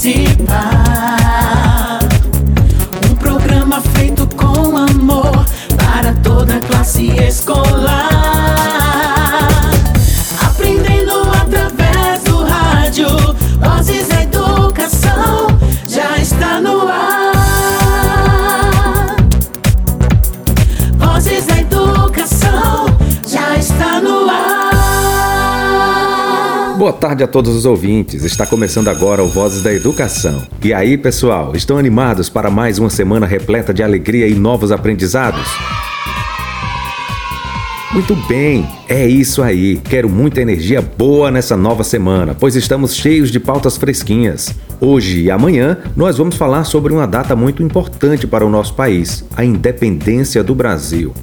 participar. Um tarde a todos os ouvintes. Está começando agora o Vozes da Educação. E aí, pessoal, estão animados para mais uma semana repleta de alegria e novos aprendizados? Muito bem, é isso aí. Quero muita energia boa nessa nova semana, pois estamos cheios de pautas fresquinhas. Hoje e amanhã nós vamos falar sobre uma data muito importante para o nosso país, a independência do Brasil.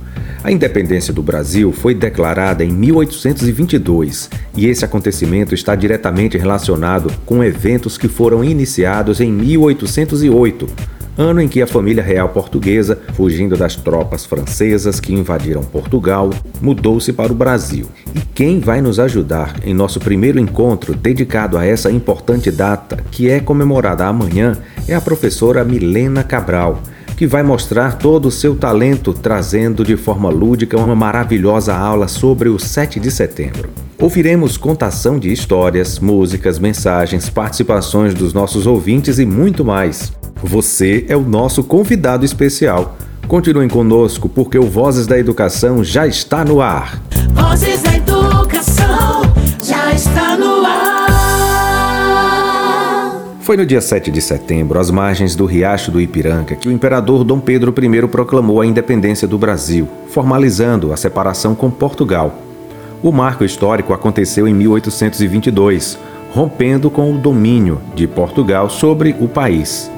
A independência do Brasil foi declarada em 1822 e esse acontecimento está diretamente relacionado com eventos que foram iniciados em 1808 ano em que a família real portuguesa, fugindo das tropas francesas que invadiram Portugal, mudou-se para o Brasil. E quem vai nos ajudar em nosso primeiro encontro dedicado a essa importante data, que é comemorada amanhã, é a professora Milena Cabral que vai mostrar todo o seu talento, trazendo de forma lúdica uma maravilhosa aula sobre o 7 de setembro. Ouviremos contação de histórias, músicas, mensagens, participações dos nossos ouvintes e muito mais. Você é o nosso convidado especial. Continuem conosco porque o Vozes da Educação já está no ar. Vozes da Educação já está no Foi no dia 7 de setembro, às margens do Riacho do Ipiranga, que o imperador Dom Pedro I proclamou a independência do Brasil, formalizando a separação com Portugal. O marco histórico aconteceu em 1822, rompendo com o domínio de Portugal sobre o país.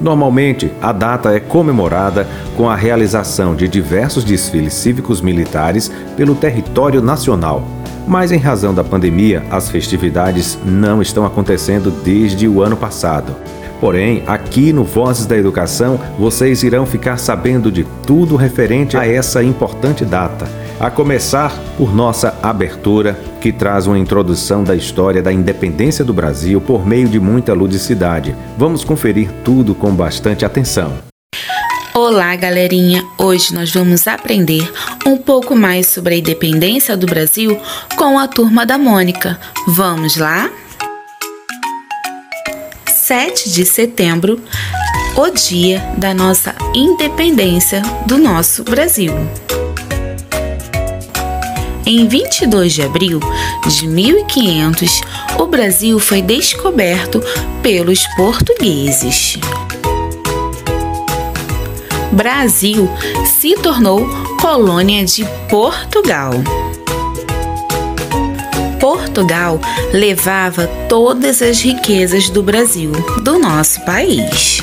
Normalmente, a data é comemorada com a realização de diversos desfiles cívicos militares pelo território nacional. Mas, em razão da pandemia, as festividades não estão acontecendo desde o ano passado. Porém, aqui no Vozes da Educação, vocês irão ficar sabendo de tudo referente a essa importante data. A começar por nossa abertura, que traz uma introdução da história da independência do Brasil por meio de muita ludicidade. Vamos conferir tudo com bastante atenção. Olá, galerinha! Hoje nós vamos aprender um pouco mais sobre a independência do Brasil com a turma da Mônica. Vamos lá? 7 de setembro, o dia da nossa independência do nosso Brasil. Em 22 de abril de 1500, o Brasil foi descoberto pelos portugueses. Brasil se tornou colônia de Portugal. Portugal levava todas as riquezas do Brasil, do nosso país.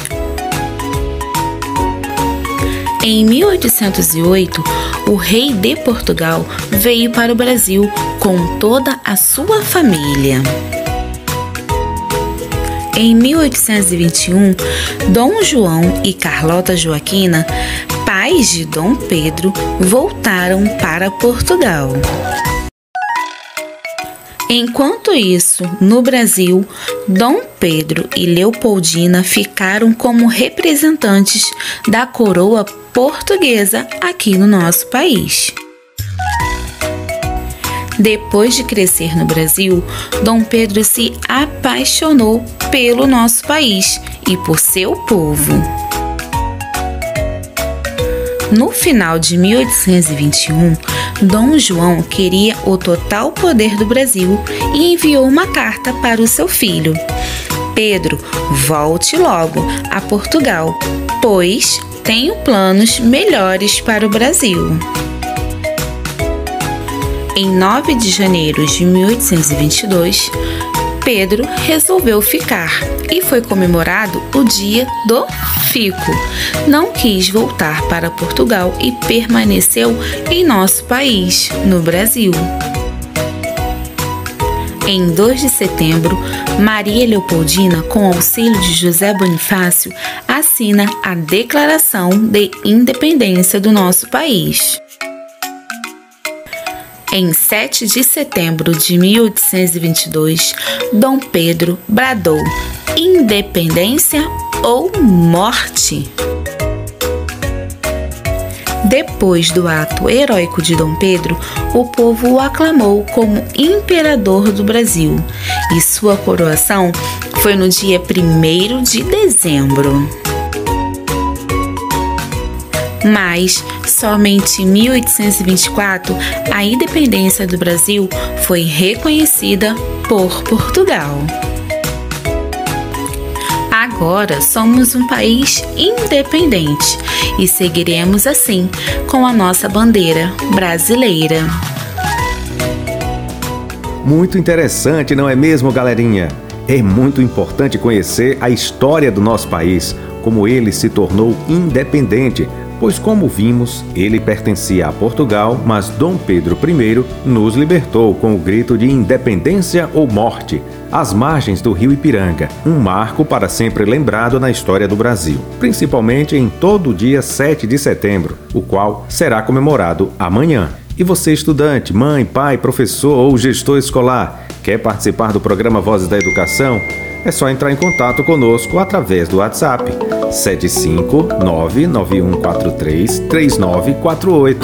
Em 1808, o rei de Portugal veio para o Brasil com toda a sua família. Em 1821, Dom João e Carlota Joaquina, pais de Dom Pedro, voltaram para Portugal. Enquanto isso, no Brasil, Dom Pedro e Leopoldina ficaram como representantes da coroa portuguesa aqui no nosso país. Depois de crescer no Brasil, Dom Pedro se apaixonou pelo nosso país e por seu povo. No final de 1821, Dom João queria o total poder do Brasil e enviou uma carta para o seu filho. Pedro, volte logo a Portugal, pois tenho planos melhores para o Brasil. Em 9 de janeiro de 1822, Pedro resolveu ficar e foi comemorado o Dia do Fico. Não quis voltar para Portugal e permaneceu em nosso país, no Brasil. Em 2 de setembro, Maria Leopoldina, com auxílio de José Bonifácio, assina a Declaração de Independência do nosso país. Em 7 de setembro de 1822, Dom Pedro bradou: independência ou morte. Depois do ato heróico de Dom Pedro, o povo o aclamou como imperador do Brasil e sua coroação foi no dia 1 de dezembro. Mas somente em 1824 a independência do Brasil foi reconhecida por Portugal. Agora somos um país independente e seguiremos assim com a nossa bandeira brasileira. Muito interessante, não é mesmo, galerinha? É muito importante conhecer a história do nosso país, como ele se tornou independente pois, como vimos, ele pertencia a Portugal, mas Dom Pedro I nos libertou com o grito de independência ou morte, às margens do rio Ipiranga, um marco para sempre lembrado na história do Brasil, principalmente em todo o dia 7 de setembro, o qual será comemorado amanhã. E você, estudante, mãe, pai, professor ou gestor escolar, quer participar do programa Vozes da Educação? É só entrar em contato conosco através do WhatsApp 75991433948.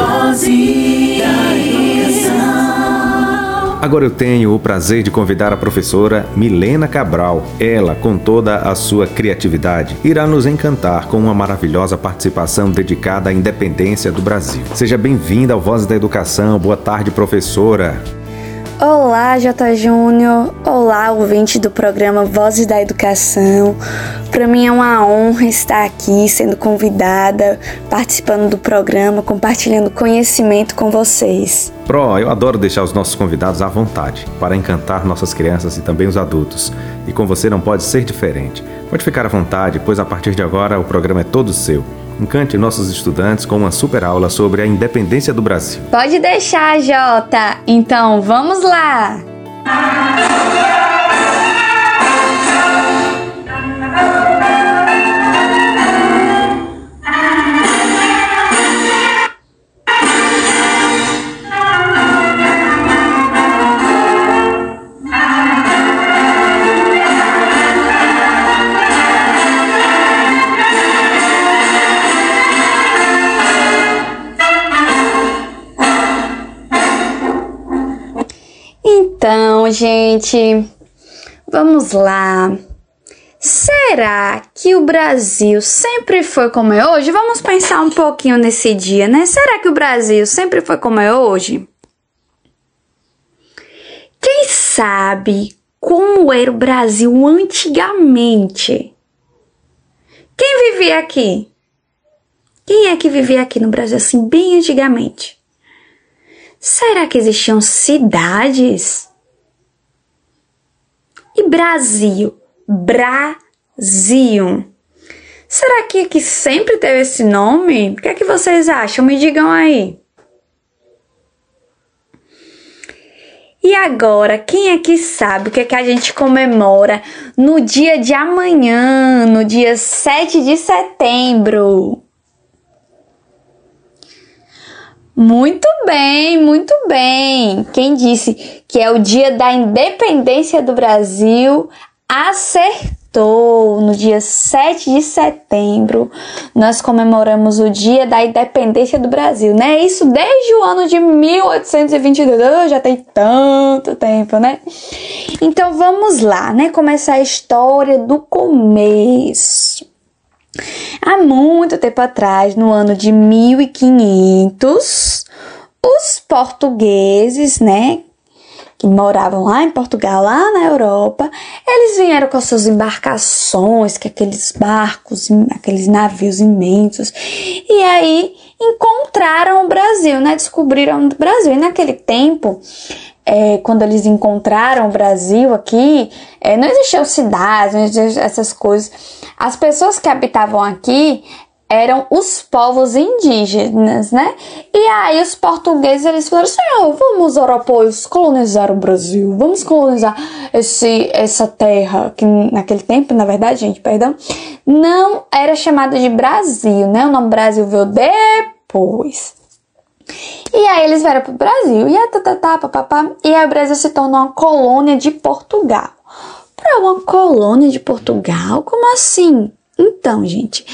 Agora eu tenho o prazer de convidar a professora Milena Cabral. Ela, com toda a sua criatividade, irá nos encantar com uma maravilhosa participação dedicada à independência do Brasil. Seja bem-vinda ao Voz da Educação. Boa tarde, professora. Olá, J. Júnior. Olá, ouvinte do programa Vozes da Educação. Para mim é uma honra estar aqui, sendo convidada, participando do programa, compartilhando conhecimento com vocês. Pro, eu adoro deixar os nossos convidados à vontade para encantar nossas crianças e também os adultos. E com você não pode ser diferente. Pode ficar à vontade, pois a partir de agora o programa é todo seu. Encante nossos estudantes com uma super aula sobre a independência do Brasil. Pode deixar, Jota. Então, vamos lá. Gente, vamos lá. Será que o Brasil sempre foi como é hoje? Vamos pensar um pouquinho nesse dia, né? Será que o Brasil sempre foi como é hoje? Quem sabe como era o Brasil antigamente? Quem vivia aqui? Quem é que vivia aqui no Brasil assim, bem antigamente? Será que existiam cidades? E Brasil? Brasil. Será que aqui sempre teve esse nome? O que é que vocês acham? Me digam aí. E agora, quem é que sabe o que é que a gente comemora no dia de amanhã, no dia 7 de setembro? Muito bem, muito bem. Quem disse que é o dia da independência do Brasil acertou. No dia 7 de setembro, nós comemoramos o dia da independência do Brasil, né? Isso desde o ano de 1822, já tem tanto tempo, né? Então vamos lá, né? Começar a história do começo. Há muito tempo atrás, no ano de 1500, os portugueses, né, que moravam lá em Portugal, lá na Europa, eles vieram com as suas embarcações, que aqueles barcos, aqueles navios imensos, e aí encontraram o Brasil, né? Descobriram o Brasil. E naquele tempo, é, quando eles encontraram o Brasil aqui, é, não existiam cidades, não existiam essas coisas. As pessoas que habitavam aqui eram os povos indígenas, né? E aí os portugueses eles falaram assim: oh, vamos europeus colonizar o Brasil, vamos colonizar esse essa terra que naquele tempo, na verdade, gente, perdão, não era chamada de Brasil, né? O nome Brasil veio depois. E aí eles vieram pro Brasil. E, tá, tá, tá, papapá, e aí o Brasil se tornou uma colônia de Portugal. Para uma colônia de Portugal? Como assim? Então, gente,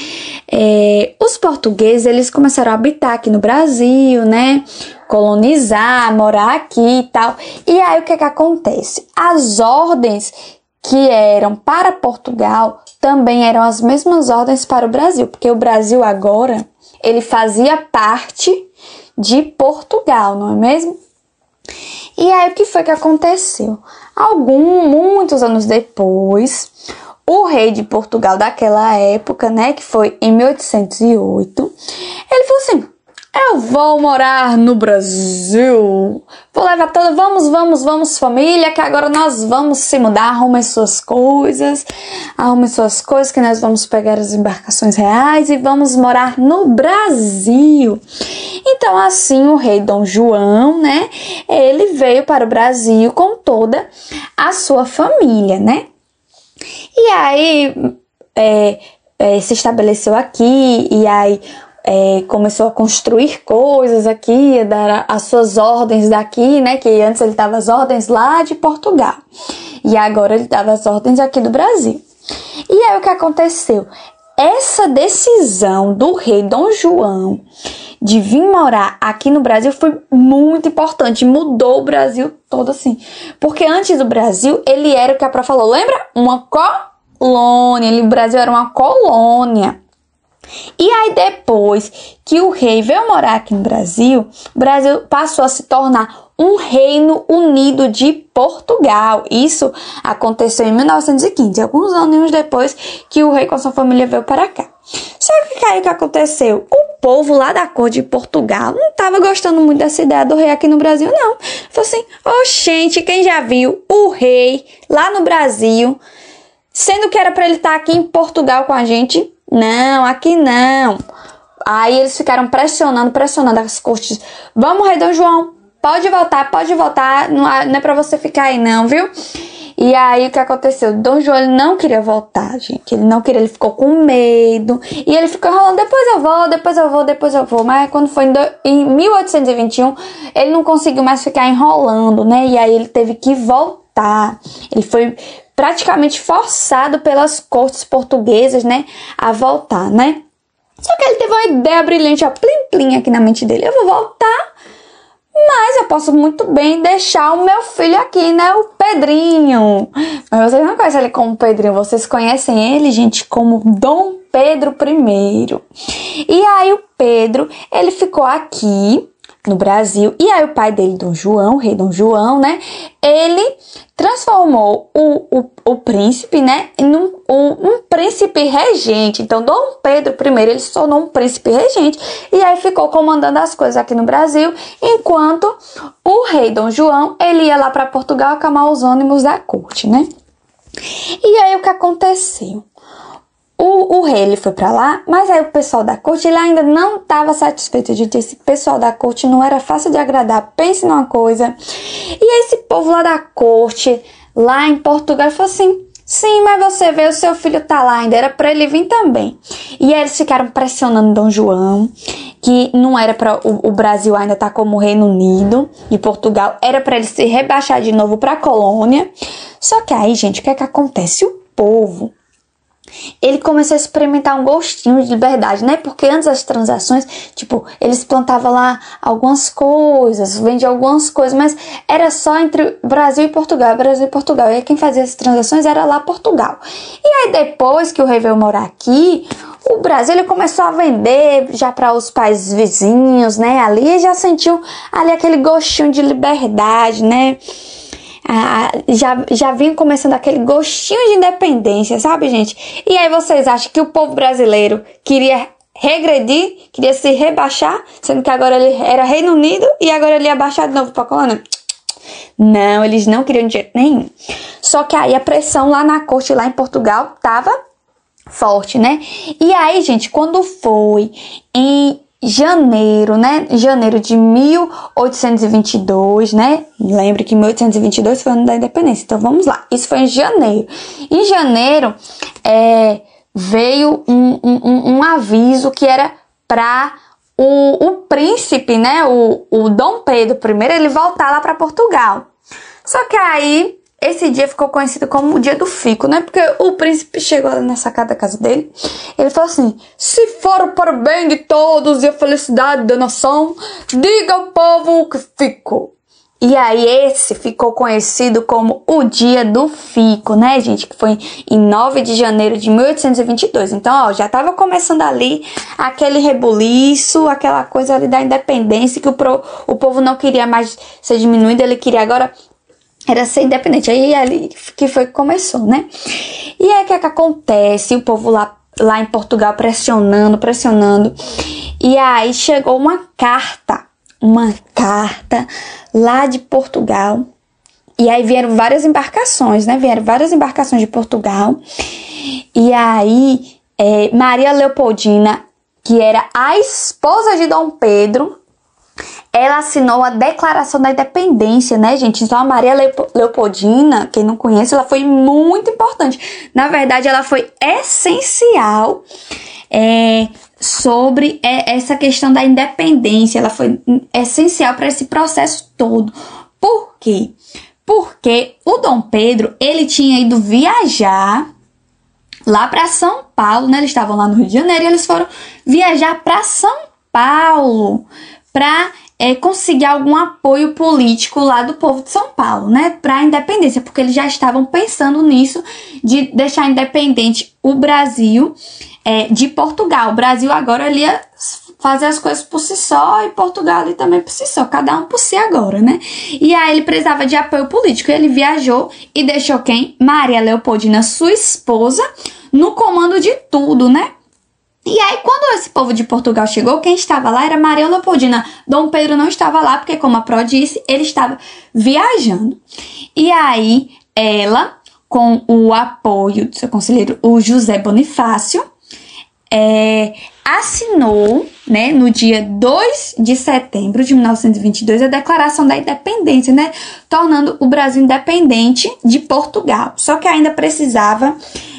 é, os portugueses eles começaram a habitar aqui no Brasil, né? Colonizar, morar aqui e tal. E aí o que que acontece? As ordens que eram para Portugal também eram as mesmas ordens para o Brasil, porque o Brasil agora ele fazia parte de Portugal, não é mesmo? E aí o que foi que aconteceu? Algum, muitos anos depois, o rei de Portugal daquela época, né, que foi em 1808, ele falou assim: eu vou morar no Brasil. Vou levar toda. Vamos, vamos, vamos, família, que agora nós vamos se mudar. Arrume suas coisas. Arrume suas coisas, que nós vamos pegar as embarcações reais e vamos morar no Brasil. Então, assim, o rei Dom João, né? Ele veio para o Brasil com toda a sua família, né? E aí é, é, se estabeleceu aqui, e aí é, começou a construir coisas aqui, dar as suas ordens daqui, né? Que antes ele dava as ordens lá de Portugal e agora ele dava as ordens aqui do Brasil. E aí o que aconteceu? Essa decisão do rei Dom João de vir morar aqui no Brasil foi muito importante, mudou o Brasil todo assim. Porque antes do Brasil, ele era o que a Pró falou, lembra? Uma colônia, o Brasil era uma colônia. E aí, depois que o rei veio morar aqui no Brasil, o Brasil passou a se tornar um reino unido de Portugal. Isso aconteceu em 1915, alguns anos depois que o rei com sua família veio para cá. Só que aí o que aconteceu? O povo lá da cor de Portugal não estava gostando muito dessa ideia do rei aqui no Brasil, não. Falou assim: oxente, quem já viu o rei lá no Brasil, sendo que era para ele estar tá aqui em Portugal com a gente, não, aqui não. Aí eles ficaram pressionando, pressionando as cortes. Vamos, Rei Dom João, pode voltar, pode voltar. Não, é pra você ficar aí, não, viu? E aí o que aconteceu? Dom João ele não queria voltar, gente. Ele não queria, ele ficou com medo. E ele ficou enrolando, depois eu vou, depois eu vou, depois eu vou. Mas quando foi em 1821, ele não conseguiu mais ficar enrolando, né? E aí ele teve que voltar. Ele foi praticamente forçado pelas cortes portuguesas, né, a voltar, né? Só que ele teve uma ideia brilhante, ó, plim plim aqui na mente dele. Eu vou voltar, mas eu posso muito bem deixar o meu filho aqui, né, o Pedrinho. Mas vocês não conhecem ele como Pedrinho, vocês conhecem ele, gente, como Dom Pedro I. E aí o Pedro, ele ficou aqui no Brasil. E aí o pai dele, Dom João, rei Dom João, né? Ele transformou o, o, o príncipe, né, em um, um, príncipe regente. Então, Dom Pedro I, ele se tornou um príncipe regente e aí ficou comandando as coisas aqui no Brasil, enquanto o rei Dom João, ele ia lá para Portugal acalmar os ânimos da corte, né? E aí o que aconteceu? O, o rei ele foi para lá, mas aí o pessoal da corte ele ainda não estava satisfeito de esse pessoal da corte não era fácil de agradar. Pense numa coisa. E esse povo lá da corte, lá em Portugal, falou assim: Sim, mas você vê, o seu filho tá lá ainda, era para ele vir também. E eles ficaram pressionando Dom João, que não era para o, o, Brasil ainda tá como Reino Unido e Portugal, era para ele se rebaixar de novo para colônia. Só que aí, gente, o que é que acontece? O povo ele começou a experimentar um gostinho de liberdade, né? Porque antes das transações, tipo, eles plantavam lá algumas coisas, vendiam algumas coisas, mas era só entre Brasil e Portugal, Brasil e Portugal. E quem fazia as transações era lá Portugal. E aí depois que o rei veio morar aqui, o Brasil ele começou a vender já para os países vizinhos, né? Ali já sentiu ali aquele gostinho de liberdade, né? Ah, já, já vinha começando aquele gostinho de independência, sabe, gente? E aí vocês acham que o povo brasileiro queria regredir, queria se rebaixar, sendo que agora ele era Reino Unido e agora ele ia baixar de novo para colônia? Não, eles não queriam de jeito nenhum. Só que aí a pressão lá na corte, lá em Portugal, tava forte, né? E aí, gente, quando foi em janeiro, né? Janeiro de 1822, né? Lembre que 1822 foi o ano da independência. Então vamos lá. Isso foi em janeiro. Em janeiro é, veio um, um, um aviso que era para o, o príncipe, né, o, o Dom Pedro I, ele voltar lá para Portugal. Só que aí esse dia ficou conhecido como o dia do fico, né? Porque o príncipe chegou na sacada da casa dele, ele falou assim: "Se for para o bem de todos e a felicidade da nação, diga ao povo que fico." E aí esse ficou conhecido como o Dia do Fico, né, gente? Que foi em 9 de janeiro de 1822. Então, ó, já tava começando ali aquele rebuliço, aquela coisa ali da independência que o, pro, o povo não queria mais ser diminuído, ele queria agora era ser independente. Aí ali que foi que começou, né? E o que, é que acontece? O povo lá, lá em Portugal pressionando, pressionando. E aí chegou uma carta uma carta lá de Portugal. E aí vieram várias embarcações, né? Vieram várias embarcações de Portugal. E aí é, Maria Leopoldina, que era a esposa de Dom Pedro, ela assinou a Declaração da Independência, né, gente? Então a Maria Leopoldina, quem não conhece, ela foi muito importante. Na verdade, ela foi essencial é, sobre é, essa questão da independência. Ela foi essencial para esse processo todo. Por quê? Porque o Dom Pedro, ele tinha ido viajar lá para São Paulo, né? Eles estavam lá no Rio de Janeiro e eles foram viajar para São Paulo para é, conseguir algum apoio político lá do povo de São Paulo, né, para a independência, porque eles já estavam pensando nisso de deixar independente o Brasil é, de Portugal. O Brasil agora ia fazer as coisas por si só e Portugal ali também por si só, cada um por si agora, né? E aí ele precisava de apoio político. Ele viajou e deixou quem? Maria Leopoldina, sua esposa, no comando de tudo, né? E aí, quando esse povo de Portugal chegou, quem estava lá era Maria Leopoldina. Dom Pedro não estava lá, porque, como a Pro disse, ele estava viajando. E aí, ela, com o apoio do seu conselheiro, o José Bonifácio, é, assinou, né, no dia 2 de setembro de 1922, a Declaração da Independência, né, tornando o Brasil independente de Portugal. Só que ainda precisava.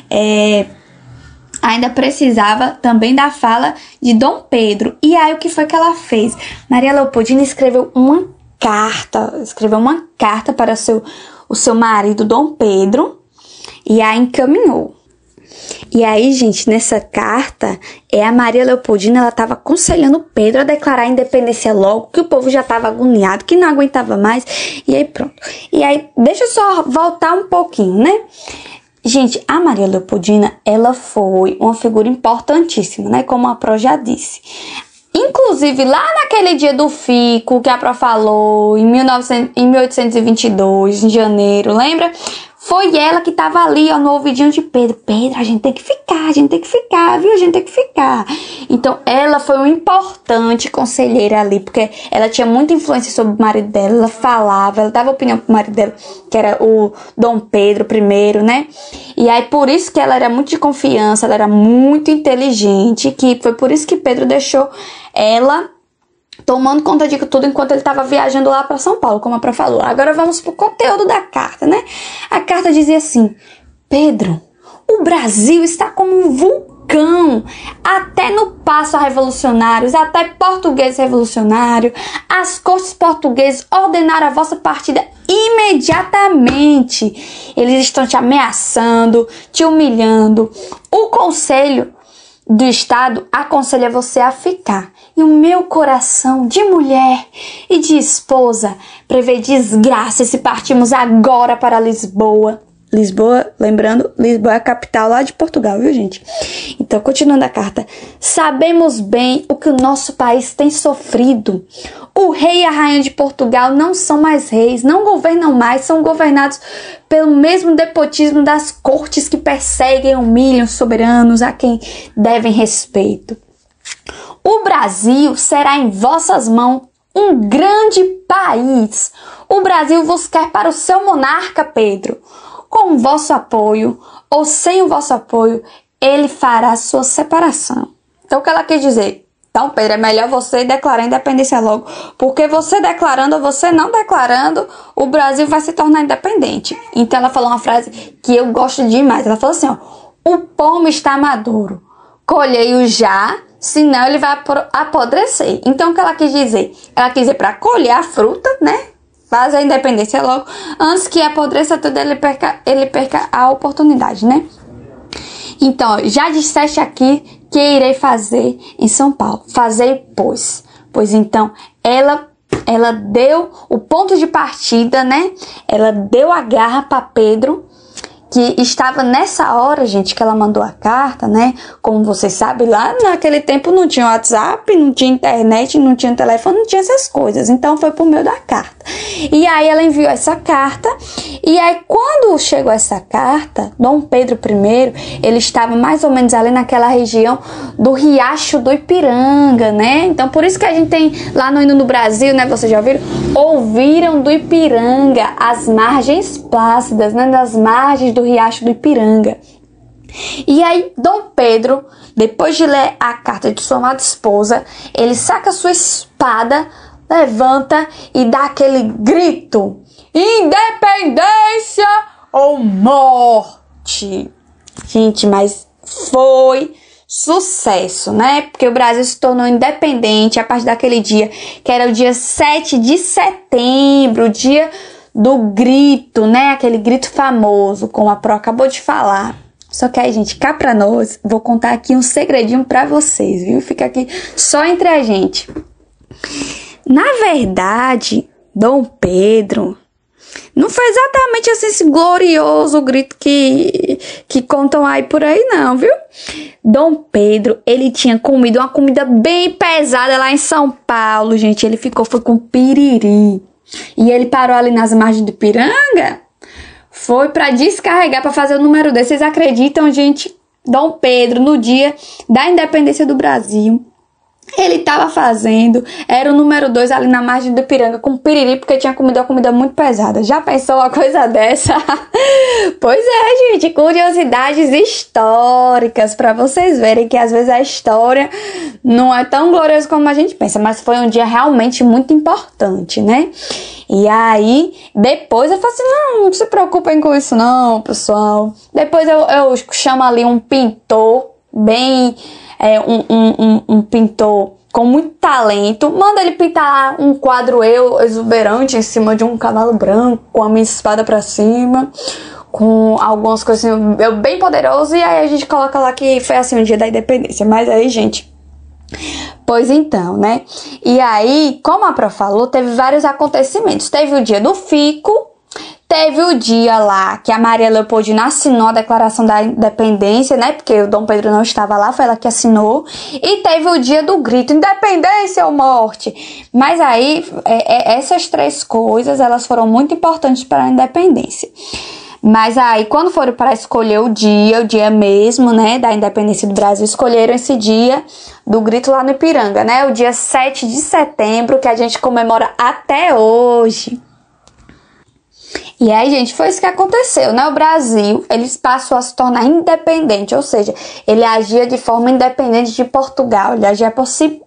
É, ainda precisava também da fala de Dom Pedro. E aí o que foi que ela fez? Maria Leopoldina escreveu uma carta, escreveu uma carta para seu, o seu marido Dom Pedro e a encaminhou. E aí, gente, nessa carta, é a Maria Leopoldina, ela estava aconselhando Pedro a declarar a independência logo, que o povo já estava agoniado, que não aguentava mais, e aí pronto. E aí, deixa eu só voltar um pouquinho, né? Gente, a Maria Leopoldina, ela foi uma figura importantíssima, né? Como a Pro já disse. Inclusive, lá naquele dia do FICO que a Pro falou, em, 1900, em 1822, em janeiro, lembra? Foi ela que tava ali, ó, no ouvidinho de Pedro. Pedro, a gente tem que ficar, a gente tem que ficar, viu? A gente tem que ficar. Então, ela foi uma importante conselheira ali, porque ela tinha muita influência sobre o marido dela. Ela falava, ela dava opinião pro marido dela, que era o Dom Pedro I, né? E aí, por isso que ela era muito de confiança, ela era muito inteligente, que foi por isso que Pedro deixou ela tomando conta de tudo enquanto ele estava viajando lá para São Paulo, como a Pro falou. Agora vamos pro conteúdo da carta, né? A carta dizia assim: Pedro, o Brasil está como um vulcão. Até no passo a revolucionários, até português revolucionário, as cortes portuguesas ordenaram a vossa partida imediatamente. Eles estão te ameaçando, te humilhando. O conselho do Estado aconselha você a ficar. E o meu coração de mulher e de esposa prevê desgraça se partimos agora para Lisboa. Lisboa, lembrando, Lisboa é a capital lá de Portugal, viu, gente? Então, continuando a carta. Sabemos bem o que o nosso país tem sofrido. O rei e a rainha de Portugal não são mais reis, não governam mais, são governados pelo mesmo depotismo das cortes que perseguem humilham soberanos a quem devem respeito. O Brasil será em vossas mãos um grande país. O Brasil vos quer para o seu monarca, Pedro. Com o vosso apoio ou sem o vosso apoio, ele fará a sua separação. Então, o que ela quer dizer? Então, Pedro, é melhor você declarar independência logo, porque você declarando ou você não declarando, o Brasil vai se tornar independente. Então, ela falou uma frase que eu gosto demais. Ela falou assim: ó, o pomo está maduro, colhei-o já senão ele vai apodrecer. Então, o que ela quis dizer? Ela quis dizer para colher a fruta, né? Fazer a independência logo, antes que apodreça tudo, ele perca, ele perca a oportunidade, né? Então, já disseste aqui que irei fazer em São Paulo. Fazer, pois. Pois então, ela ela deu o ponto de partida, né? Ela deu a garra para Pedro que estava nessa hora, gente, que ela mandou a carta, né? Como você sabe, lá naquele tempo não tinha WhatsApp, não tinha internet, não tinha telefone, não tinha essas coisas. Então foi por meio da carta. E aí ela enviou essa carta. E aí quando chegou essa carta, Dom Pedro I, ele estava mais ou menos ali naquela região do Riacho do Ipiranga, né? Então por isso que a gente tem lá no hino no Brasil, né? Vocês já ouviram? Ouviram do Ipiranga as margens plácidas, né? Das margens do riacho do Ipiranga. E aí, Dom Pedro, depois de ler a carta de sua amada esposa, ele saca sua espada, levanta e dá aquele grito: Independência ou morte! Gente, mas foi sucesso, né? Porque o Brasil se tornou independente a partir daquele dia, que era o dia 7 de setembro, dia do grito, né? Aquele grito famoso, como a Pro acabou de falar. Só que aí, gente, cá pra nós, vou contar aqui um segredinho para vocês, viu? Fica aqui só entre a gente. Na verdade, Dom Pedro não foi exatamente assim esse glorioso grito que, que contam aí por aí, não, viu? Dom Pedro, ele tinha comido uma comida bem pesada lá em São Paulo, gente. Ele ficou, foi com piriri. E ele parou ali nas margens do Piranga, foi para descarregar, para fazer o número desse. Vocês acreditam, gente? Dom Pedro, no dia da independência do Brasil, ele estava fazendo, era o número 2 ali na margem do Piranga com piriri, porque tinha comido uma comida muito pesada. Já pensou uma coisa dessa? pois é, gente, curiosidades históricas para vocês verem que às vezes a história não é tão gloriosa como a gente pensa, mas foi um dia realmente muito importante, né? E aí, depois eu falei assim: não, não se preocupem com isso, não, pessoal. Depois eu, eu chamo ali um pintor bem é, um, um, um, pintor com muito talento, manda ele pintar um quadro eu exuberante em cima de um cavalo branco, com a minha espada para cima, com algumas coisas assim, eu bem poderoso, e aí a gente coloca lá que foi assim o dia da independência. Mas aí, gente, Pois então, né? E aí, como a Pro falou, teve vários acontecimentos. Teve o dia do Fico, Teve o dia lá que a Maria Leopoldina assinou a declaração da independência, né? Porque o Dom Pedro não estava lá, foi ela que assinou. E teve o dia do grito: independência ou morte. Mas aí, é, é, essas três coisas, elas foram muito importantes para a independência. Mas aí, quando foram para escolher o dia, o dia mesmo, né, da independência do Brasil, escolheram esse dia do grito lá no Ipiranga, né? O dia 7 de setembro, que a gente comemora até hoje. E aí, gente, foi isso que aconteceu, né? O Brasil, ele passou a se tornar independente, ou seja, ele agia de forma independente de Portugal, ele agia por si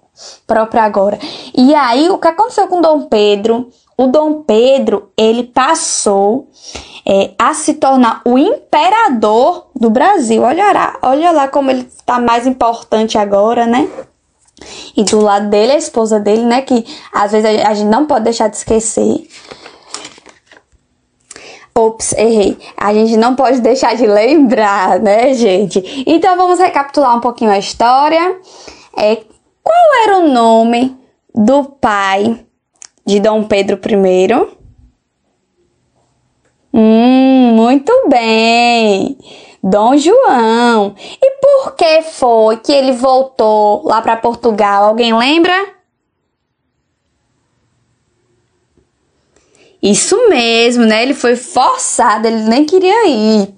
próprio agora. E aí, o que aconteceu com Dom Pedro? O Dom Pedro, ele passou é, a se tornar o imperador do Brasil. Olha lá, olha lá como ele está mais importante agora, né? E do lado dele, a esposa dele, né? Que às vezes a gente não pode deixar de esquecer. Ops, errei. A gente não pode deixar de lembrar, né, gente? Então vamos recapitular um pouquinho a história. É, qual era o nome do pai de Dom Pedro I? Hum, muito bem. Dom João. E por que foi que ele voltou lá para Portugal? Alguém lembra? Isso mesmo, né? Ele foi forçado, ele nem queria ir.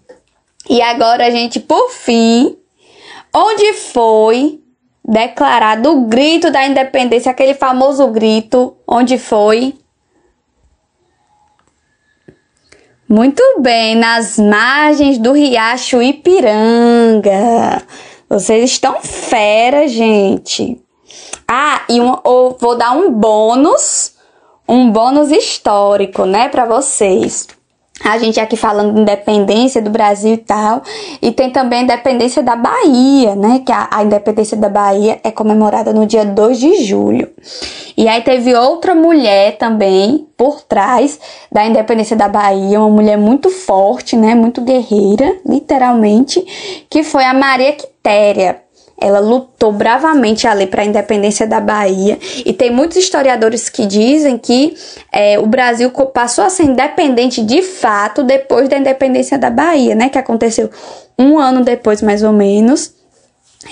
E agora a gente, por fim, onde foi declarado o grito da independência, aquele famoso grito, onde foi? Muito bem, nas margens do riacho Ipiranga. Vocês estão fera, gente. Ah, e um, vou dar um bônus um bônus histórico, né, para vocês. A gente aqui falando de independência do Brasil e tal. E tem também a independência da Bahia, né? Que a, a independência da Bahia é comemorada no dia 2 de julho. E aí teve outra mulher também por trás da independência da Bahia, uma mulher muito forte, né? Muito guerreira, literalmente, que foi a Maria Quitéria. Ela lutou bravamente ali para a independência da Bahia e tem muitos historiadores que dizem que é, o Brasil passou a ser independente de fato depois da independência da Bahia, né? Que aconteceu um ano depois, mais ou menos.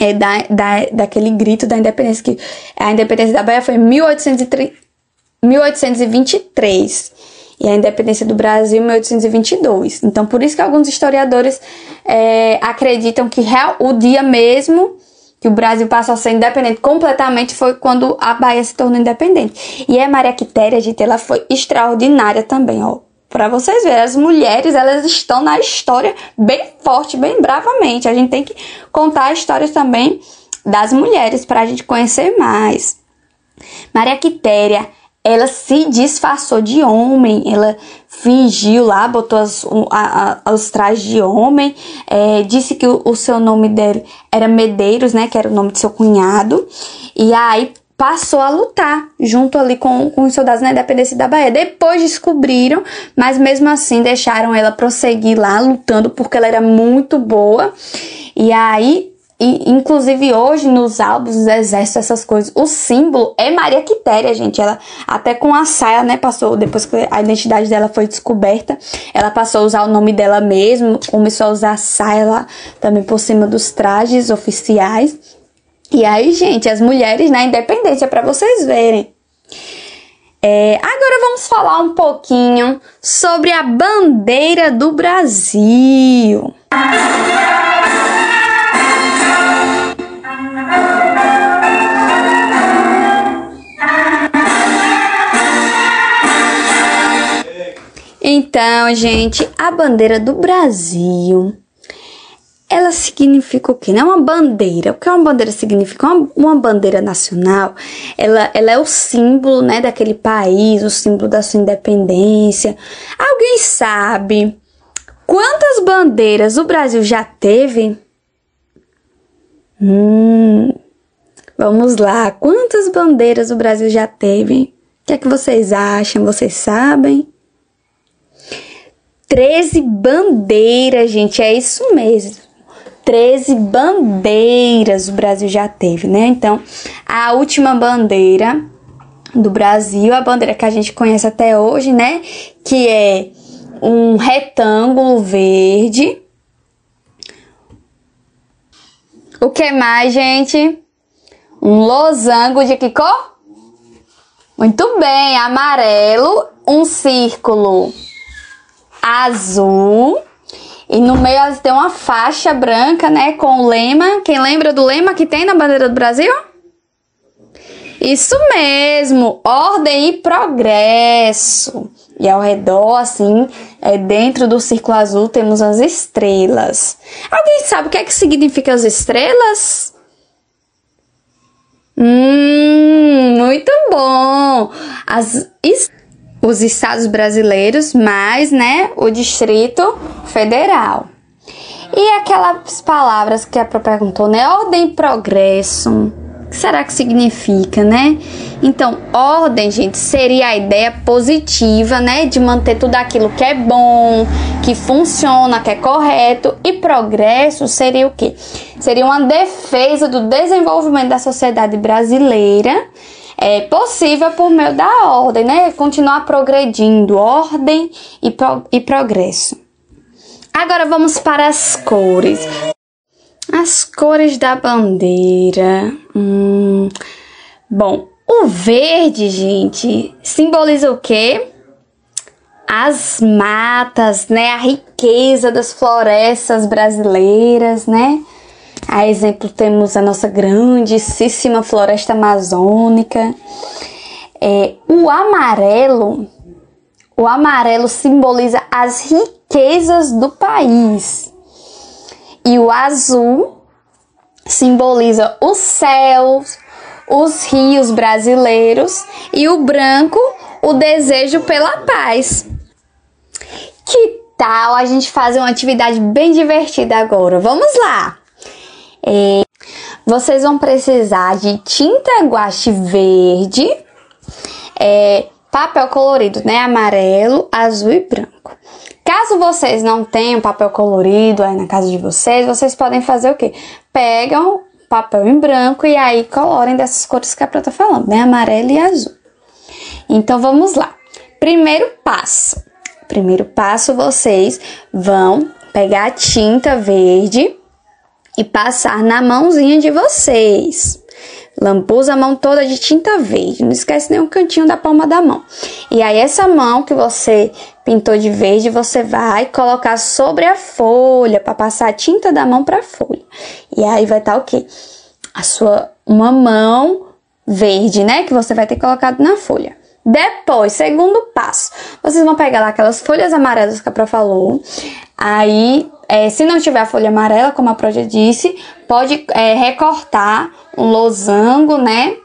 É, da, da, daquele grito da independência, que a independência da Bahia foi em 1823 e a independência do Brasil em 1822. Então, por isso que alguns historiadores é, acreditam que real, o dia mesmo que o Brasil passou a ser independente completamente foi quando a Bahia se tornou independente. E a Maria Quitéria, gente, ela foi extraordinária também, ó. Para vocês verem, as mulheres, elas estão na história bem forte, bem bravamente. A gente tem que contar histórias também das mulheres para a gente conhecer mais. Maria Quitéria, ela se disfarçou de homem, ela fingiu lá, botou as, a, a, os trajes de homem, é, disse que o, o, seu nome dele era Medeiros, né, que era o nome de seu cunhado, e aí passou a lutar junto ali com, com os soldados na independência da Bahia. Depois descobriram, mas mesmo assim deixaram ela prosseguir lá lutando porque ela era muito boa. E aí e, inclusive hoje nos álbuns do exército, essas coisas, o símbolo é Maria Quitéria, gente. Ela até com a saia, né, passou, depois que a identidade dela foi descoberta, ela passou a usar o nome dela mesmo, começou a usar a saia lá também por cima dos trajes oficiais. E aí, gente, as mulheres na independência, para vocês verem. É, agora vamos falar um pouquinho sobre a bandeira do Brasil. Então, gente, a bandeira do Brasil, ela significa o quê? Não é uma bandeira. O que uma bandeira significa? Uma, uma bandeira nacional, ela, ela é o símbolo, né, daquele país, o símbolo da sua independência. Alguém sabe quantas bandeiras o Brasil já teve? Hum, vamos lá. Quantas bandeiras o Brasil já teve? O que é que vocês acham? Vocês sabem? 13 bandeiras, gente, é isso mesmo. 13 bandeiras o Brasil já teve, né? Então, a última bandeira do Brasil, a bandeira que a gente conhece até hoje, né? Que é um retângulo verde. O que mais, gente? Um losango de que cor? Muito bem, amarelo, um círculo azul. E no meio tem uma faixa branca, né? Com o lema. Quem lembra do lema que tem na bandeira do Brasil? Isso mesmo, ordem e progresso. E ao redor, assim, é, dentro do círculo azul, temos as estrelas. Alguém sabe o que é que significa as estrelas? Hum, muito bom! As os estados brasileiros, mais, né, o Distrito Federal. E aquelas palavras que a própria perguntou, né? Ordem e progresso. Que será que significa, né? Então, ordem, gente, seria a ideia positiva, né? De manter tudo aquilo que é bom, que funciona, que é correto. E progresso seria o quê? Seria uma defesa do desenvolvimento da sociedade brasileira é possível por meio da ordem, né? Continuar progredindo, ordem e, pro, e progresso. Agora vamos para as cores. As cores da bandeira. Hum, bom, o verde, gente, simboliza o quê? As matas, né? A riqueza das florestas brasileiras, né? A exemplo, temos a nossa grandíssima floresta amazônica. É, o amarelo, o amarelo simboliza as riquezas do país. E o azul simboliza os céus, os rios brasileiros. E o branco, o desejo pela paz. Que tal a gente fazer uma atividade bem divertida agora? Vamos lá! É, vocês vão precisar de tinta guache verde, é, papel colorido, né? Amarelo, azul e branco. Caso vocês não tenham papel colorido aí na casa de vocês, vocês podem fazer o quê? Pegam papel em branco e aí colorem dessas cores que a Prata tá falando, né? Amarelo e azul. Então vamos lá. Primeiro passo. Primeiro passo, vocês vão pegar a tinta verde e passar na mãozinha de vocês. Lambuza a mão toda de tinta verde, não esquece nenhum cantinho da palma da mão. E aí essa mão que você pintou de verde, você vai colocar sobre a folha para passar a tinta da mão para a folha. E aí vai estar tá o quê? A sua uma mão verde, né, que você vai ter colocado na folha. Depois, segundo passo, vocês vão pegar lá aquelas folhas amarelas que a Pro falou. Aí, é, se não tiver folha amarela, como a Pro já disse, pode é, recortar um losango, né?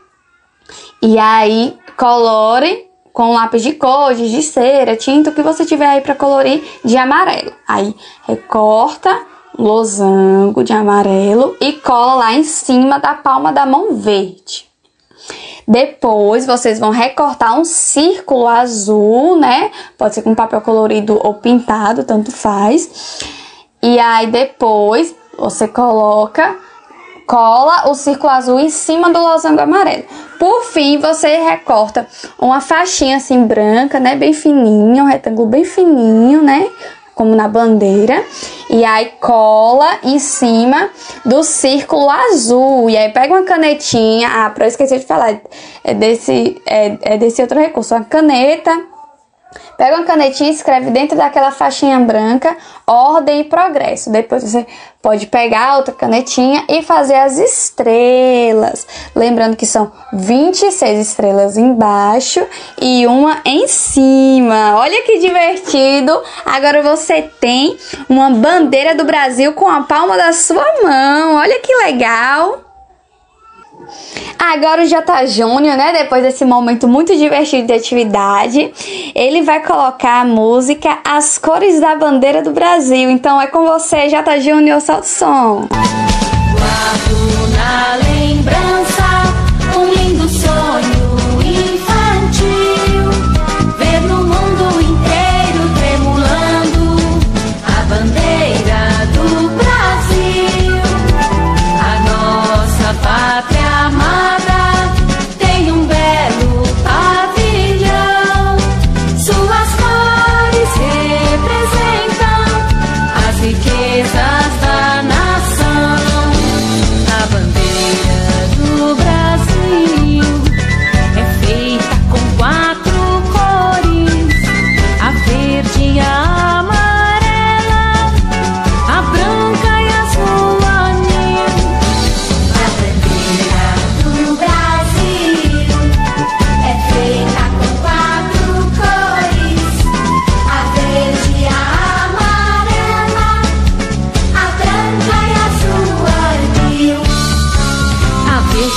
E aí, colore com lápis de cor, de cera, tinta, o que você tiver aí para colorir de amarelo. Aí, recorta um losango de amarelo e cola lá em cima da palma da mão verde. Depois vocês vão recortar um círculo azul, né? Pode ser com papel colorido ou pintado, tanto faz. E aí depois você coloca, cola o círculo azul em cima do losango amarelo. Por fim, você recorta uma faixinha assim branca, né? Bem fininha, um retângulo bem fininho, né? como na bandeira, e aí cola em cima do círculo azul. E aí pega uma canetinha, ah, para eu esquecer de falar, é desse, é, é desse outro recurso, uma caneta Pega uma canetinha e escreve dentro daquela faixinha branca ordem e progresso. Depois você pode pegar outra canetinha e fazer as estrelas. Lembrando que são 26 estrelas embaixo e uma em cima. Olha que divertido! Agora você tem uma bandeira do Brasil com a palma da sua mão. Olha que legal! Agora o J Júnior, né, depois desse momento muito divertido de atividade, ele vai colocar a música As Cores da Bandeira do Brasil. Então é com você, J Júnior, solta o som. Guardo na lembrança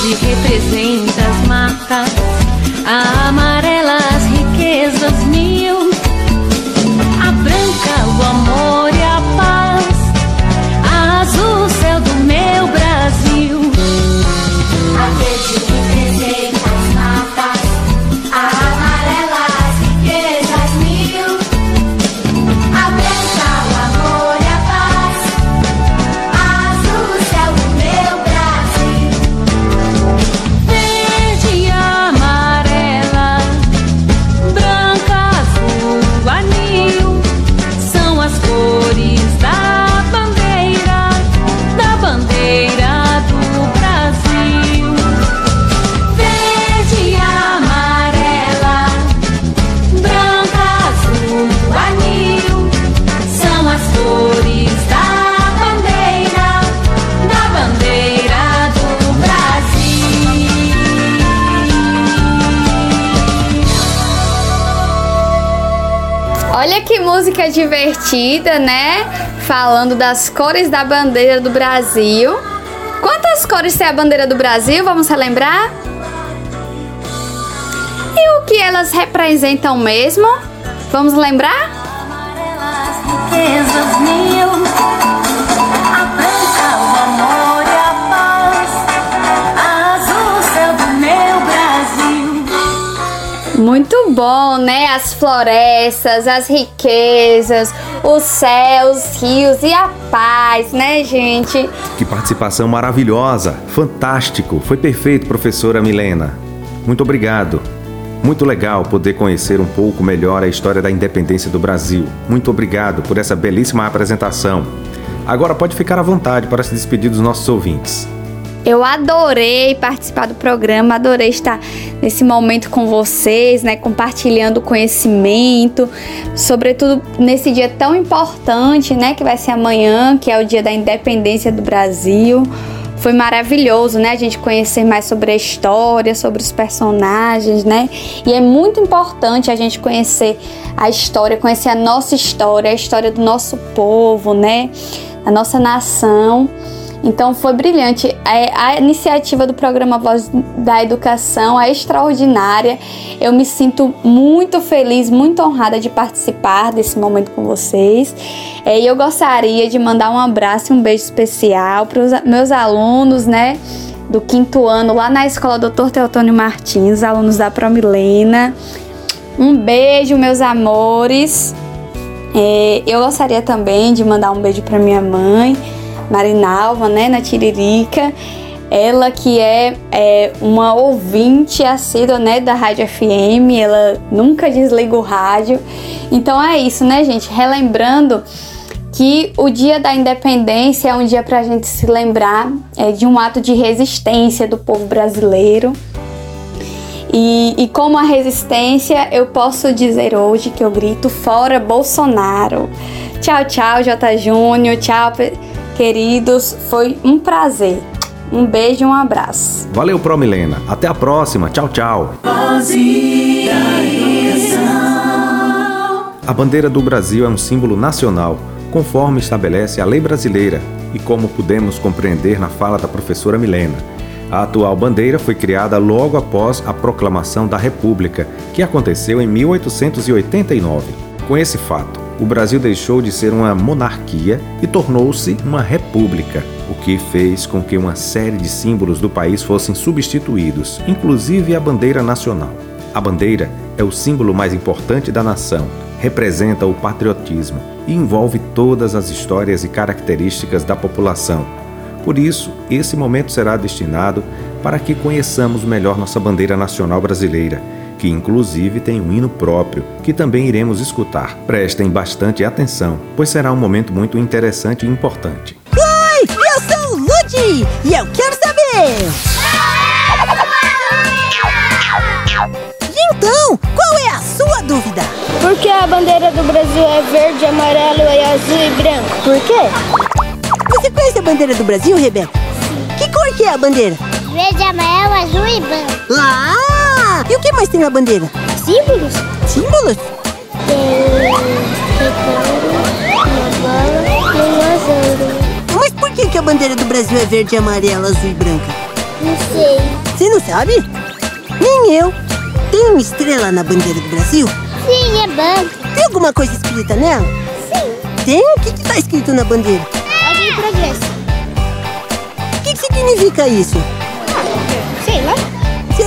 verde representa as matas, a amarela as riquezas mil. Música divertida, né? Falando das cores da bandeira do Brasil. Quantas cores tem a bandeira do Brasil? Vamos relembrar? E o que elas representam mesmo? Vamos lembrar? riquezas mil. Muito bom, né? As florestas, as riquezas, os céus, os rios e a paz, né, gente? Que participação maravilhosa! Fantástico! Foi perfeito, professora Milena. Muito obrigado. Muito legal poder conhecer um pouco melhor a história da independência do Brasil. Muito obrigado por essa belíssima apresentação. Agora pode ficar à vontade para se despedir dos nossos ouvintes. Eu adorei participar do programa, adorei estar nesse momento com vocês, né, compartilhando conhecimento, sobretudo nesse dia tão importante, né, que vai ser amanhã, que é o dia da independência do Brasil. Foi maravilhoso, né, a gente conhecer mais sobre a história, sobre os personagens, né? E é muito importante a gente conhecer a história, conhecer a nossa história, a história do nosso povo, né? A nossa nação. Então foi brilhante. A, a, iniciativa do programa Voz da Educação é extraordinária. Eu me sinto muito feliz, muito honrada de participar desse momento com vocês. É, e eu gostaria de mandar um abraço e um beijo especial para os meus alunos, né? Do quinto ano lá na escola Dr. Teotônio Martins, alunos da Promilena. Um beijo, meus amores. É, eu gostaria também de mandar um beijo para minha mãe Marinalva, né, na Tiririca. Ela que é, é, uma ouvinte assídua, né, da Rádio FM, ela nunca desliga o rádio. Então é isso, né, gente? Relembrando que o dia da independência é um dia para a gente se lembrar é, de um ato de resistência do povo brasileiro. E, e como a resistência, eu posso dizer hoje que eu grito fora Bolsonaro. Tchau, tchau, J. Júnior. Tchau, Queridos, foi um prazer. Um beijo e um abraço. Valeu, Pro Milena. Até a próxima. Tchau, tchau. A bandeira do Brasil é um símbolo nacional, conforme estabelece a lei brasileira e como pudemos compreender na fala da professora Milena. A atual bandeira foi criada logo após a proclamação da República, que aconteceu em 1889. Com esse fato, o Brasil deixou de ser uma monarquia e tornou-se uma república, o que fez com que uma série de símbolos do país fossem substituídos, inclusive a bandeira nacional. A bandeira é o símbolo mais importante da nação, representa o patriotismo e envolve todas as histórias e características da população. Por isso, esse momento será destinado para que conheçamos melhor nossa bandeira nacional brasileira que inclusive tem um hino próprio, que também iremos escutar. Prestem bastante atenção, pois será um momento muito interessante e importante. Oi, eu sou o Ludi e eu quero saber! Então, qual é a sua dúvida? Por que a bandeira do Brasil é verde, amarelo, e azul e branco? Por quê? Você conhece a bandeira do Brasil, Rebeca? Que cor que é a bandeira? Verde, amarelo, azul e branco. Ah! E o que mais tem na bandeira? Símbolos. Símbolos? Tem uma bola e um azul. Mas por que, que a bandeira do Brasil é verde, amarela, azul e branca? Não sei. Você não sabe? Nem eu. Tem uma estrela na bandeira do Brasil? Sim, é branca. Tem alguma coisa escrita nela? Sim. Tem? O que está escrito na bandeira? É de progresso. O que, que significa isso? Sei lá.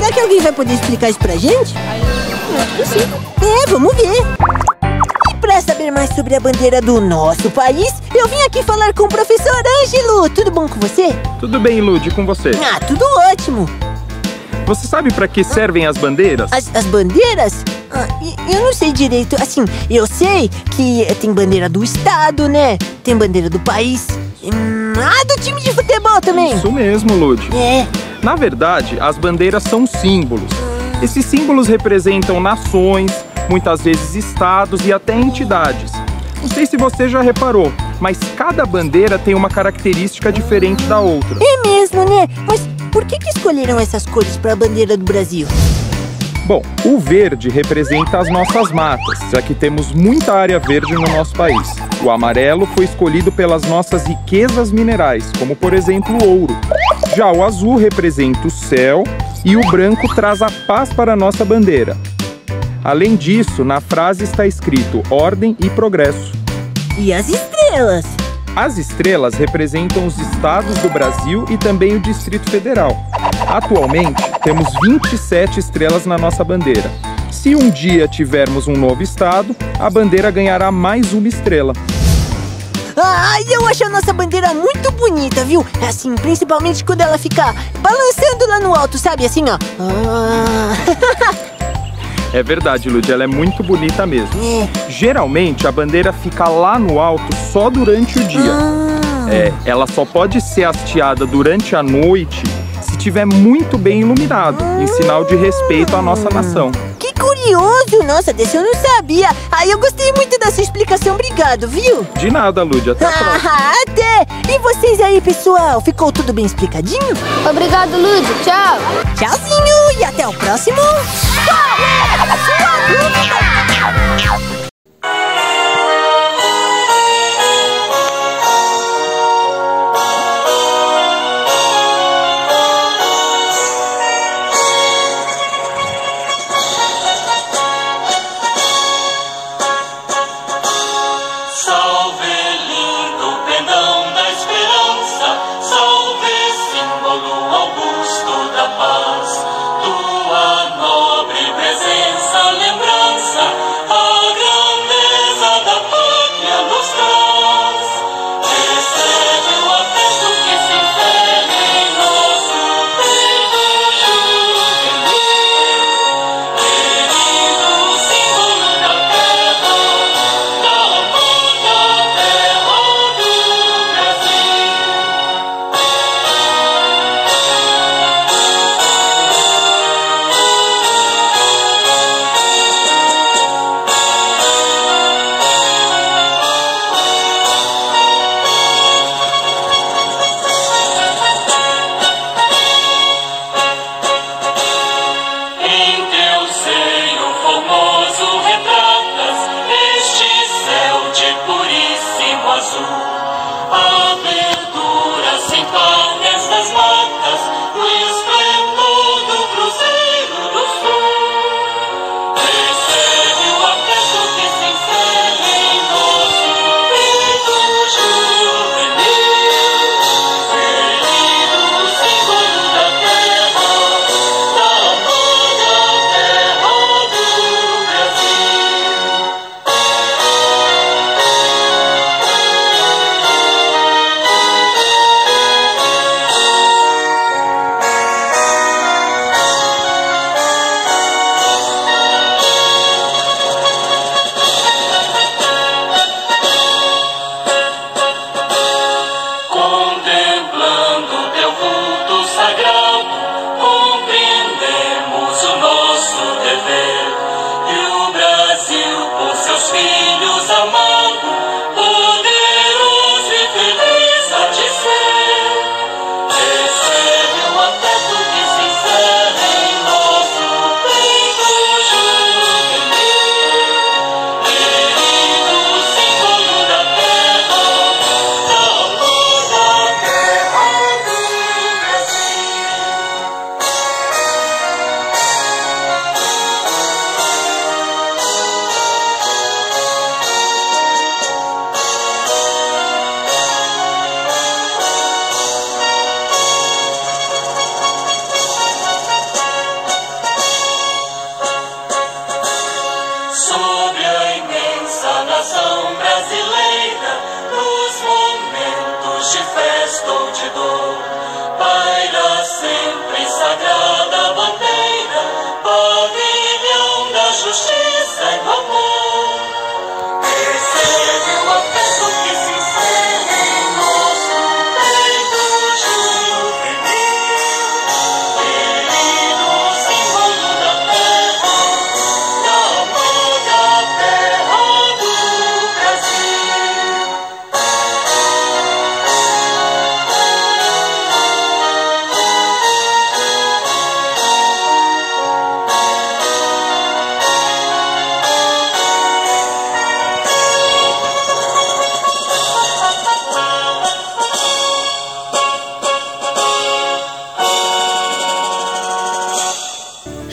Será que alguém vai poder explicar isso pra gente? Acho que sim. É, vamos ver. E pra saber mais sobre a bandeira do nosso país, eu vim aqui falar com o professor Ângelo. Tudo bom com você? Tudo bem, Lud, com você? Ah, tudo ótimo. Você sabe para que servem as bandeiras? As, as bandeiras? Ah, eu não sei direito. Assim, eu sei que tem bandeira do estado, né? Tem bandeira do país. Hum, ah, do time de futebol também. Isso mesmo, Lud. É. Na verdade, as bandeiras são símbolos. Esses símbolos representam nações, muitas vezes estados e até entidades. Não sei se você já reparou, mas cada bandeira tem uma característica diferente da outra. É mesmo, né? Mas por que, que escolheram essas cores para a bandeira do Brasil? Bom, o verde representa as nossas matas, já que temos muita área verde no nosso país. O amarelo foi escolhido pelas nossas riquezas minerais, como por exemplo o ouro. Já o azul representa o céu e o branco traz a paz para a nossa bandeira. Além disso, na frase está escrito ordem e progresso. E as estrelas? As estrelas representam os estados do Brasil e também o Distrito Federal. Atualmente, temos 27 estrelas na nossa bandeira. Se um dia tivermos um novo estado, a bandeira ganhará mais uma estrela. Ai, eu acho a nossa bandeira muito bonita, viu? Assim, principalmente quando ela fica balançando lá no alto, sabe? Assim, ó. Ah. É verdade, Lud, ela é muito bonita mesmo. É. Geralmente, a bandeira fica lá no alto só durante o dia. Ah. É, ela só pode ser hasteada durante a noite se estiver muito bem iluminado, em sinal de respeito à nossa nação. Curioso! Nossa, desse eu não sabia. Ai, eu gostei muito da sua explicação. Obrigado, viu? De nada, Lud, até a próxima. Ah, até! E vocês aí, pessoal? Ficou tudo bem explicadinho? Obrigado, Lud. Tchau. Tchauzinho e até o próximo. Qual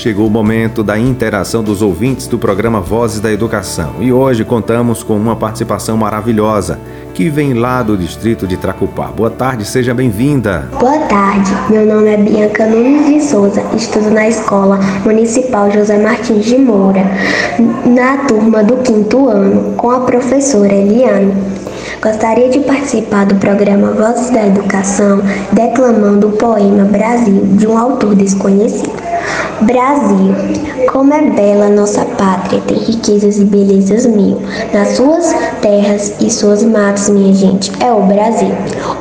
Chegou o momento da interação dos ouvintes do programa Vozes da Educação e hoje contamos com uma participação maravilhosa que vem lá do distrito de Tracupá. Boa tarde, seja bem-vinda. Boa tarde, meu nome é Bianca Nunes de Souza, estudo na Escola Municipal José Martins de Moura, na turma do quinto ano, com a professora Eliane. Gostaria de participar do programa Vozes da Educação declamando o poema Brasil, de um autor desconhecido. Brasil, como é bela nossa pátria, tem riquezas e belezas mil. Nas suas terras e suas matas, minha gente, é o Brasil.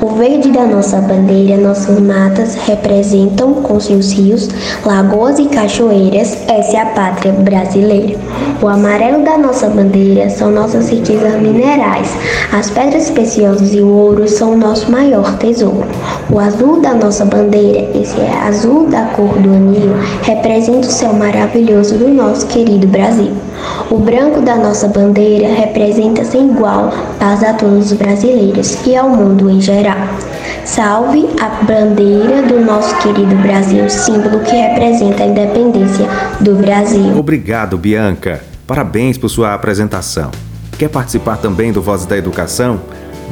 O verde da nossa bandeira, nossas matas representam com seus rios, lagoas e cachoeiras, essa é a pátria brasileira. O amarelo da nossa bandeira são nossas riquezas minerais. As pedras preciosas e o ouro são o nosso maior tesouro. O azul da nossa bandeira, esse é azul da cor do anil, representa o céu maravilhoso do nosso querido Brasil. O branco da nossa bandeira representa sem igual paz a todos os brasileiros e ao mundo em geral. Salve a bandeira do nosso querido Brasil, símbolo que representa a independência do Brasil. Obrigado, Bianca. Parabéns por sua apresentação. Quer participar também do Voz da Educação?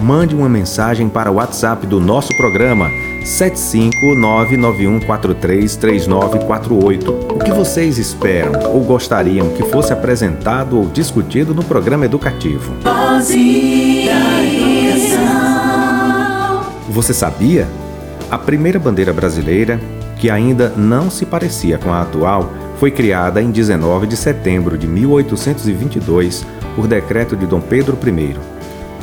Mande uma mensagem para o WhatsApp do nosso programa 75991433948. O que vocês esperam ou gostariam que fosse apresentado ou discutido no programa educativo? Você sabia? A primeira bandeira brasileira, que ainda não se parecia com a atual, foi criada em 19 de setembro de 1822 por decreto de Dom Pedro I.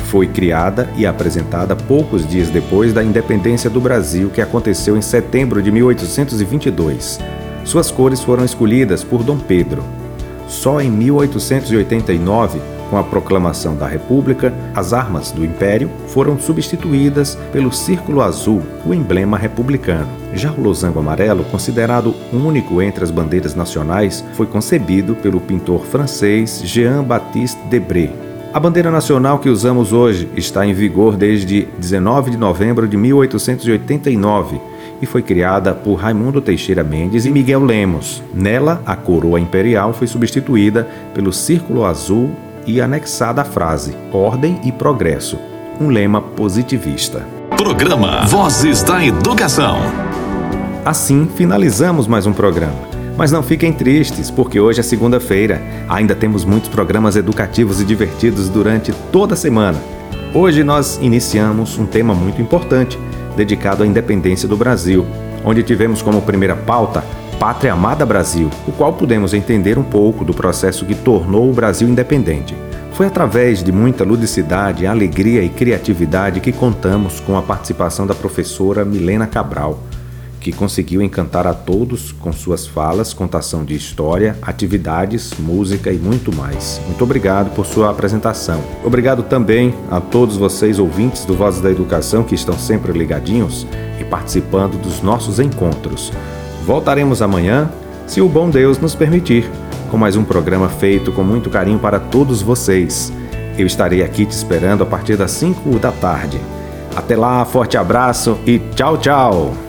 Foi criada e apresentada poucos dias depois da independência do Brasil, que aconteceu em setembro de 1822. Suas cores foram escolhidas por Dom Pedro. Só em 1889 com a proclamação da República, as armas do Império foram substituídas pelo círculo azul, o emblema republicano. Já o losango amarelo, considerado único entre as bandeiras nacionais, foi concebido pelo pintor francês Jean-Baptiste Debré. A bandeira nacional que usamos hoje está em vigor desde 19 de novembro de 1889 e foi criada por Raimundo Teixeira Mendes e Miguel Lemos. Nela, a coroa imperial foi substituída pelo círculo azul e anexada a frase Ordem e Progresso, um lema positivista. Programa Vozes da Educação. Assim, finalizamos mais um programa. Mas não fiquem tristes, porque hoje é segunda-feira. Ainda temos muitos programas educativos e divertidos durante toda a semana. Hoje nós iniciamos um tema muito importante, dedicado à independência do Brasil, onde tivemos como primeira pauta Pátria Amada Brasil, o qual pudemos entender um pouco do processo que tornou o Brasil independente. Foi através de muita ludicidade, alegria e criatividade que contamos com a participação da professora Milena Cabral, que conseguiu encantar a todos com suas falas, contação de história, atividades, música e muito mais. Muito obrigado por sua apresentação. Obrigado também a todos vocês ouvintes do Vozes da Educação que estão sempre ligadinhos e participando dos nossos encontros. Voltaremos amanhã, se o bom Deus nos permitir, com mais um programa feito com muito carinho para todos vocês. Eu estarei aqui te esperando a partir das 5 da tarde. Até lá, forte abraço e tchau, tchau!